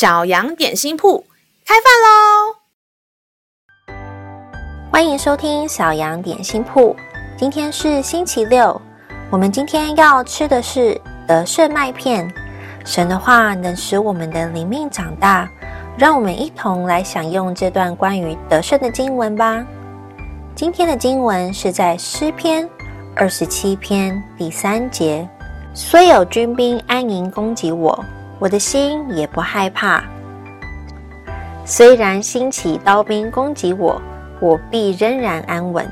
小羊点心铺开饭喽！欢迎收听小羊点心铺。今天是星期六，我们今天要吃的是德胜麦片。神的话能使我们的灵命长大，让我们一同来享用这段关于德胜的经文吧。今天的经文是在诗篇二十七篇第三节：虽有军兵安营攻击我。我的心也不害怕，虽然兴起刀兵攻击我，我必仍然安稳。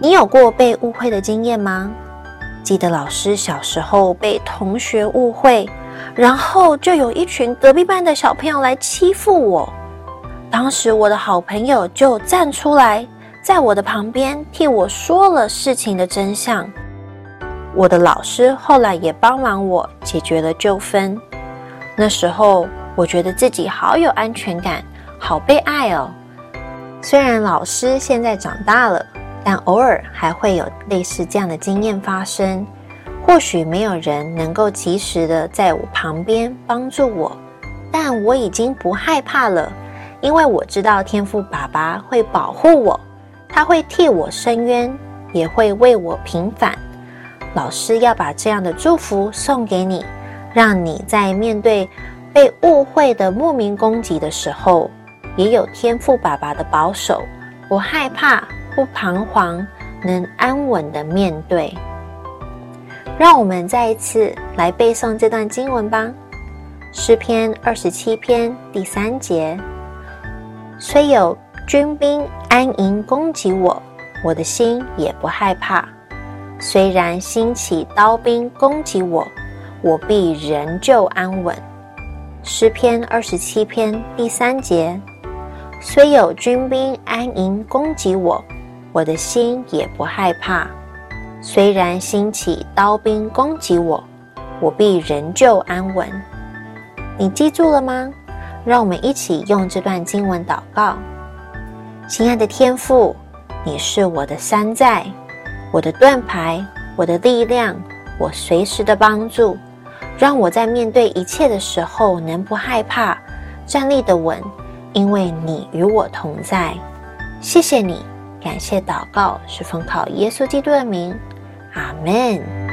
你有过被误会的经验吗？记得老师小时候被同学误会，然后就有一群隔壁班的小朋友来欺负我。当时我的好朋友就站出来，在我的旁边替我说了事情的真相。我的老师后来也帮忙我解决了纠纷。那时候我觉得自己好有安全感，好被爱哦。虽然老师现在长大了，但偶尔还会有类似这样的经验发生。或许没有人能够及时的在我旁边帮助我，但我已经不害怕了，因为我知道天赋爸爸会保护我，他会替我伸冤，也会为我平反。老师要把这样的祝福送给你，让你在面对被误会的莫名攻击的时候，也有天赋爸爸的保守，不害怕，不彷徨，能安稳的面对。让我们再一次来背诵这段经文吧，《诗篇》二十七篇第三节：虽有军兵安营攻击我，我的心也不害怕。虽然兴起刀兵攻击我，我必仍旧安稳。诗篇二十七篇第三节：虽有军兵安营攻击我，我的心也不害怕。虽然兴起刀兵攻击我，我必仍旧安稳。你记住了吗？让我们一起用这段经文祷告。亲爱的天父，你是我的山寨。我的盾牌，我的力量，我随时的帮助，让我在面对一切的时候能不害怕，站立的稳，因为你与我同在。谢谢你，感谢祷告是奉靠耶稣基督的名，阿门。